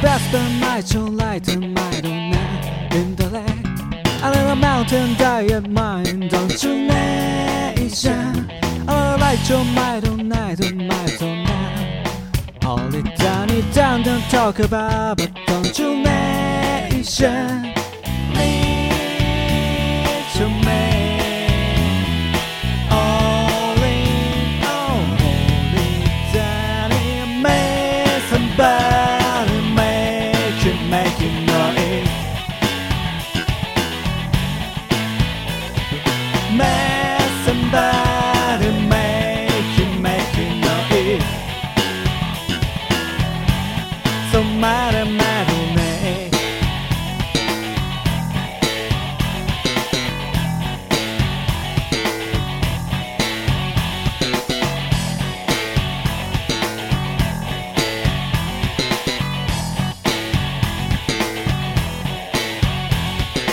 blast the night, light and might in the lake. A little mountain diamond, don't you nation? A light your might night and might night. Hold it down, it down, don't talk about, but don't you nation? Somebody.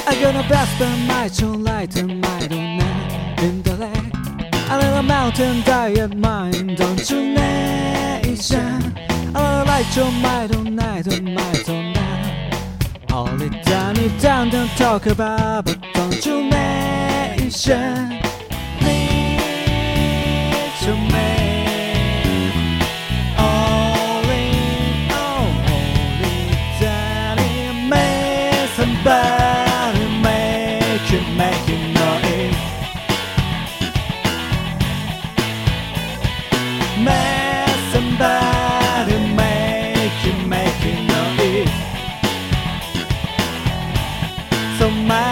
I'm gonna blast the might light and might oh, in the lake. A little mountain diamond, don't you nation? I'll light your might all night all night. Hold it down, it down, don't talk about, but don't you nation? All all, hold it down, somebody make it, make it So my